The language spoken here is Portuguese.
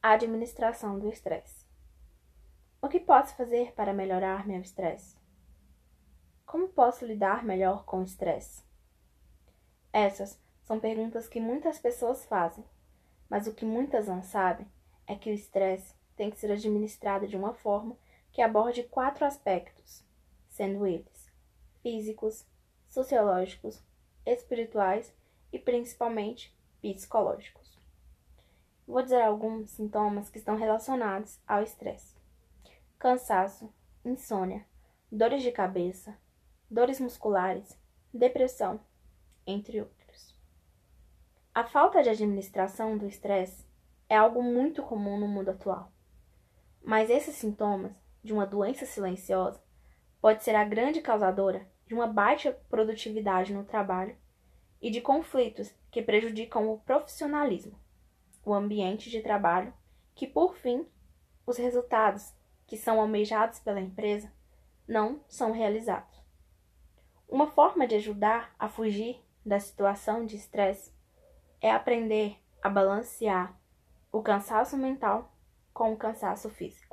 A administração do estresse. O que posso fazer para melhorar meu estresse? Como posso lidar melhor com o estresse? Essas são perguntas que muitas pessoas fazem, mas o que muitas não sabem é que o estresse tem que ser administrado de uma forma que aborde quatro aspectos, sendo eles físicos, sociológicos, espirituais e principalmente psicológicos. Vou dizer alguns sintomas que estão relacionados ao estresse: cansaço, insônia, dores de cabeça, dores musculares, depressão, entre outros. A falta de administração do estresse é algo muito comum no mundo atual. Mas esses sintomas de uma doença silenciosa pode ser a grande causadora de uma baixa produtividade no trabalho e de conflitos que prejudicam o profissionalismo, o ambiente de trabalho, que por fim, os resultados que são almejados pela empresa não são realizados. Uma forma de ajudar a fugir da situação de estresse é aprender a balancear o cansaço mental com o cansaço físico.